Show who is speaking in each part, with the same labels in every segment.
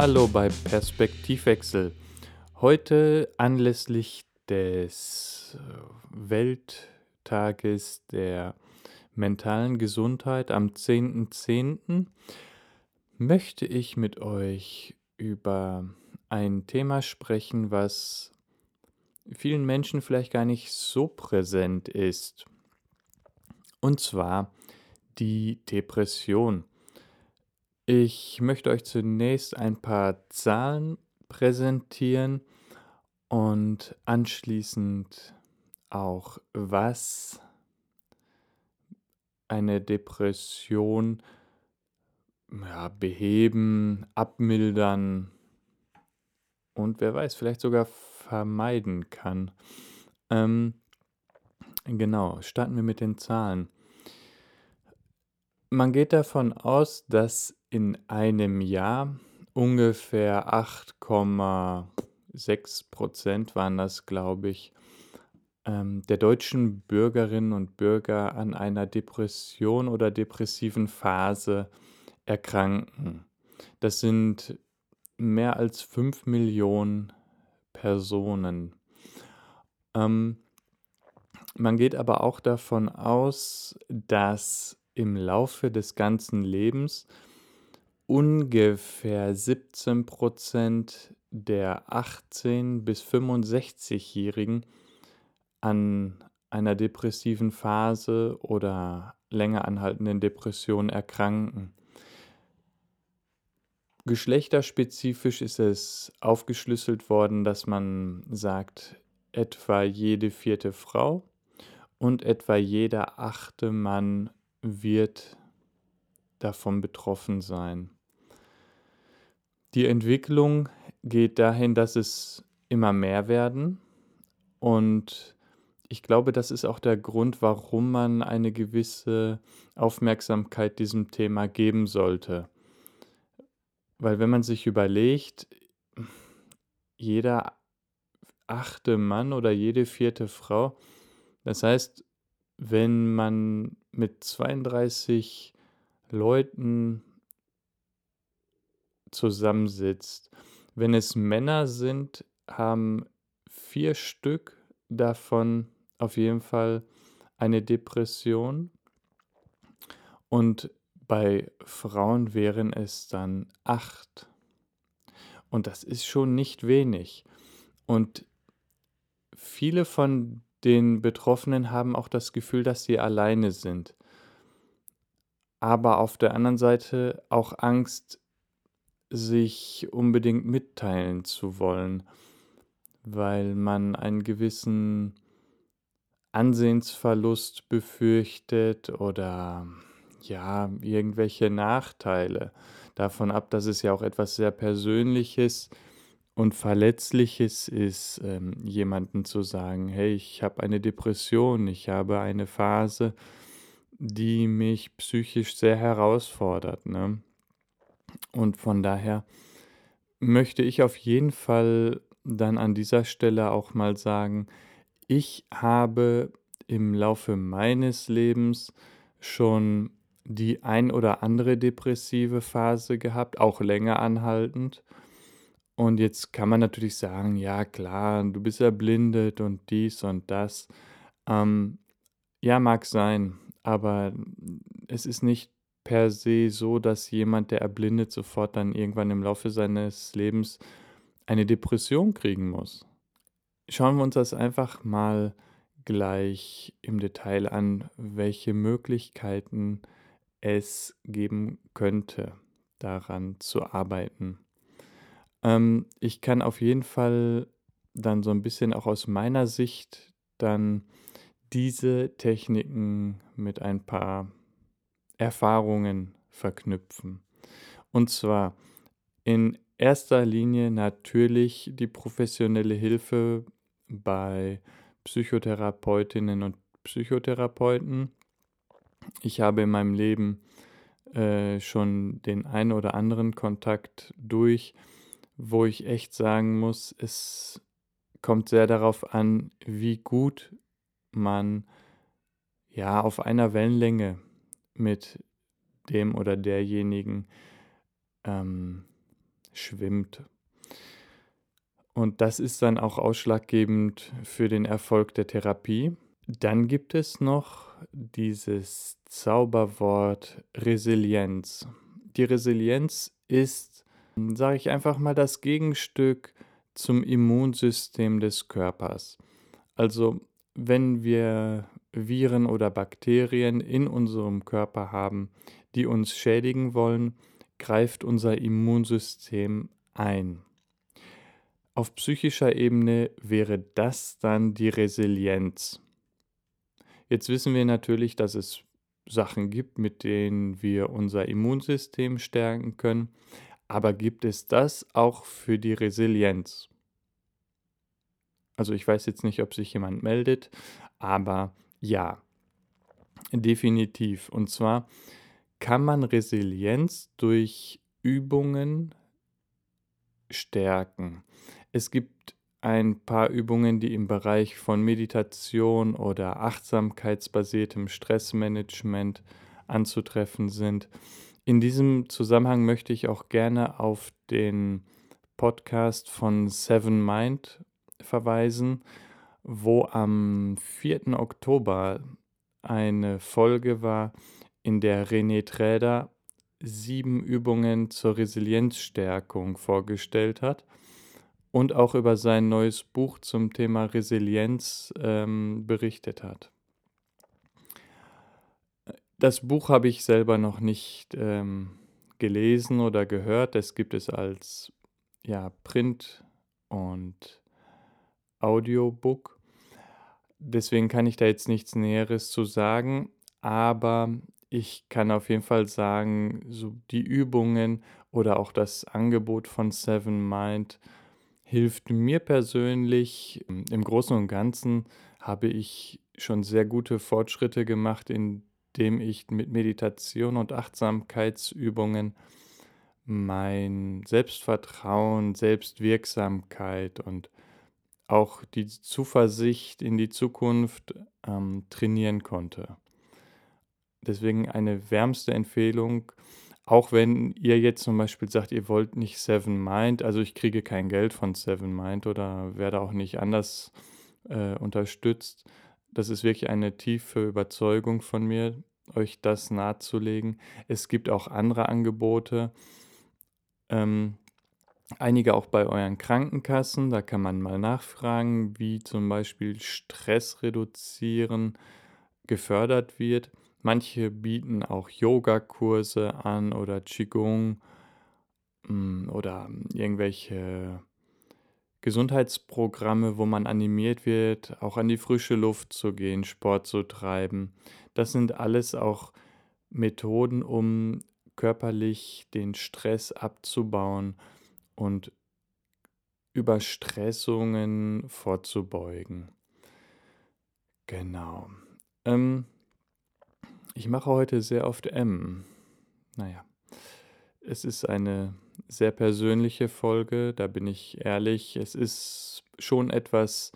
Speaker 1: Hallo bei Perspektivwechsel. Heute anlässlich des Welttages der mentalen Gesundheit am 10.10. möchte ich mit euch über ein Thema sprechen, was vielen Menschen vielleicht gar nicht so präsent ist. Und zwar die Depression. Ich möchte euch zunächst ein paar Zahlen präsentieren und anschließend auch, was eine Depression ja, beheben, abmildern und wer weiß, vielleicht sogar vermeiden kann. Ähm, genau, starten wir mit den Zahlen. Man geht davon aus, dass in einem Jahr ungefähr 8,6 Prozent waren das, glaube ich, ähm, der deutschen Bürgerinnen und Bürger an einer Depression oder depressiven Phase erkranken. Das sind mehr als 5 Millionen Personen. Ähm, man geht aber auch davon aus, dass im Laufe des ganzen Lebens ungefähr 17 Prozent der 18 bis 65-Jährigen an einer depressiven Phase oder länger anhaltenden Depression erkranken. Geschlechterspezifisch ist es aufgeschlüsselt worden, dass man sagt, etwa jede vierte Frau und etwa jeder achte Mann wird davon betroffen sein. Die Entwicklung geht dahin, dass es immer mehr werden und ich glaube, das ist auch der Grund, warum man eine gewisse Aufmerksamkeit diesem Thema geben sollte. Weil wenn man sich überlegt, jeder achte Mann oder jede vierte Frau, das heißt, wenn man mit 32 Leuten zusammensitzt. Wenn es Männer sind, haben vier Stück davon auf jeden Fall eine Depression. Und bei Frauen wären es dann acht. Und das ist schon nicht wenig. Und viele von den Betroffenen haben auch das Gefühl, dass sie alleine sind. Aber auf der anderen Seite auch Angst, sich unbedingt mitteilen zu wollen, weil man einen gewissen Ansehensverlust befürchtet oder ja, irgendwelche Nachteile. Davon ab, dass es ja auch etwas sehr Persönliches und Verletzliches ist, ähm, jemanden zu sagen, hey, ich habe eine Depression, ich habe eine Phase, die mich psychisch sehr herausfordert. Ne? Und von daher möchte ich auf jeden Fall dann an dieser Stelle auch mal sagen, ich habe im Laufe meines Lebens schon die ein oder andere depressive Phase gehabt, auch länger anhaltend. Und jetzt kann man natürlich sagen, ja klar, du bist erblindet und dies und das. Ähm, ja, mag sein, aber es ist nicht per se so, dass jemand, der erblindet, sofort dann irgendwann im Laufe seines Lebens eine Depression kriegen muss. Schauen wir uns das einfach mal gleich im Detail an, welche Möglichkeiten es geben könnte, daran zu arbeiten. Ähm, ich kann auf jeden Fall dann so ein bisschen auch aus meiner Sicht dann diese Techniken mit ein paar Erfahrungen verknüpfen. Und zwar in erster Linie natürlich die professionelle Hilfe bei Psychotherapeutinnen und Psychotherapeuten. Ich habe in meinem Leben äh, schon den einen oder anderen Kontakt durch, wo ich echt sagen muss, es kommt sehr darauf an, wie gut man ja auf einer Wellenlänge mit dem oder derjenigen ähm, schwimmt. Und das ist dann auch ausschlaggebend für den Erfolg der Therapie. Dann gibt es noch dieses Zauberwort Resilienz. Die Resilienz ist, sage ich einfach mal, das Gegenstück zum Immunsystem des Körpers. Also wenn wir Viren oder Bakterien in unserem Körper haben, die uns schädigen wollen, greift unser Immunsystem ein. Auf psychischer Ebene wäre das dann die Resilienz. Jetzt wissen wir natürlich, dass es Sachen gibt, mit denen wir unser Immunsystem stärken können, aber gibt es das auch für die Resilienz? Also ich weiß jetzt nicht, ob sich jemand meldet, aber ja, definitiv. Und zwar kann man Resilienz durch Übungen stärken. Es gibt ein paar Übungen, die im Bereich von Meditation oder achtsamkeitsbasiertem Stressmanagement anzutreffen sind. In diesem Zusammenhang möchte ich auch gerne auf den Podcast von Seven Mind verweisen, wo am 4. Oktober eine Folge war, in der René Träder sieben Übungen zur Resilienzstärkung vorgestellt hat und auch über sein neues Buch zum Thema Resilienz ähm, berichtet hat. Das Buch habe ich selber noch nicht ähm, gelesen oder gehört. Es gibt es als ja, Print- und Audiobook. Deswegen kann ich da jetzt nichts Näheres zu sagen, aber ich kann auf jeden Fall sagen, so die Übungen oder auch das Angebot von Seven Mind hilft mir persönlich. Im Großen und Ganzen habe ich schon sehr gute Fortschritte gemacht, indem ich mit Meditation und Achtsamkeitsübungen mein Selbstvertrauen, Selbstwirksamkeit und auch die Zuversicht in die Zukunft ähm, trainieren konnte. Deswegen eine wärmste Empfehlung, auch wenn ihr jetzt zum Beispiel sagt, ihr wollt nicht Seven Mind, also ich kriege kein Geld von Seven Mind oder werde auch nicht anders äh, unterstützt. Das ist wirklich eine tiefe Überzeugung von mir, euch das nahezulegen. Es gibt auch andere Angebote. Ähm, einige auch bei euren Krankenkassen. Da kann man mal nachfragen, wie zum Beispiel Stress reduzieren gefördert wird. Manche bieten auch Yogakurse an oder Qigong mm, oder irgendwelche Gesundheitsprogramme, wo man animiert wird, auch an die frische Luft zu gehen, Sport zu treiben. Das sind alles auch Methoden, um körperlich den Stress abzubauen und Überstressungen vorzubeugen. Genau. Ähm, ich mache heute sehr oft M. Naja, es ist eine sehr persönliche Folge, da bin ich ehrlich. Es ist schon etwas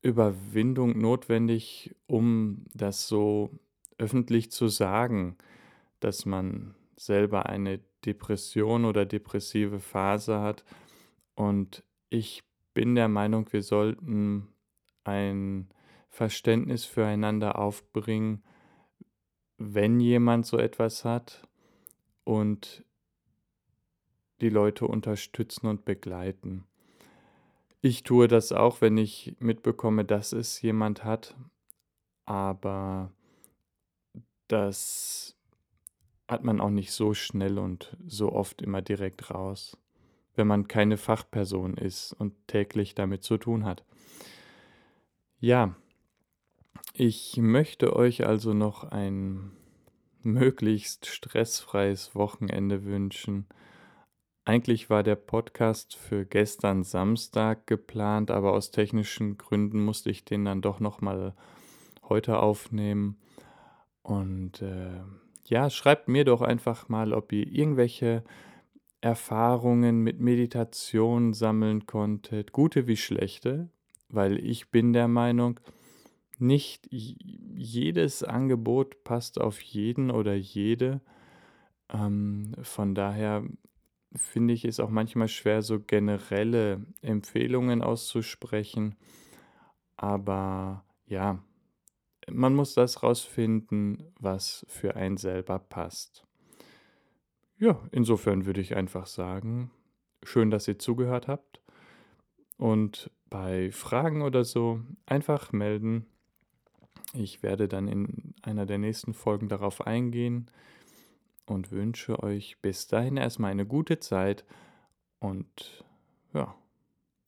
Speaker 1: Überwindung notwendig, um das so öffentlich zu sagen, dass man selber eine Depression oder depressive Phase hat. Und ich bin der Meinung, wir sollten ein Verständnis füreinander aufbringen, wenn jemand so etwas hat und die Leute unterstützen und begleiten. Ich tue das auch, wenn ich mitbekomme, dass es jemand hat, aber das hat man auch nicht so schnell und so oft immer direkt raus, wenn man keine Fachperson ist und täglich damit zu tun hat. Ja, ich möchte euch also noch ein möglichst stressfreies Wochenende wünschen. Eigentlich war der Podcast für gestern Samstag geplant, aber aus technischen Gründen musste ich den dann doch noch mal heute aufnehmen. Und äh, ja, schreibt mir doch einfach mal, ob ihr irgendwelche Erfahrungen mit Meditation sammeln konntet, gute wie schlechte, weil ich bin der Meinung, nicht jedes Angebot passt auf jeden oder jede. Ähm, von daher finde ich es auch manchmal schwer, so generelle Empfehlungen auszusprechen. Aber ja, man muss das rausfinden, was für einen selber passt. Ja, insofern würde ich einfach sagen, schön, dass ihr zugehört habt. Und bei Fragen oder so einfach melden. Ich werde dann in einer der nächsten Folgen darauf eingehen und wünsche euch bis dahin erstmal eine gute Zeit und ja,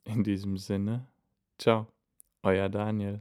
Speaker 1: in diesem Sinne, ciao, euer Daniel.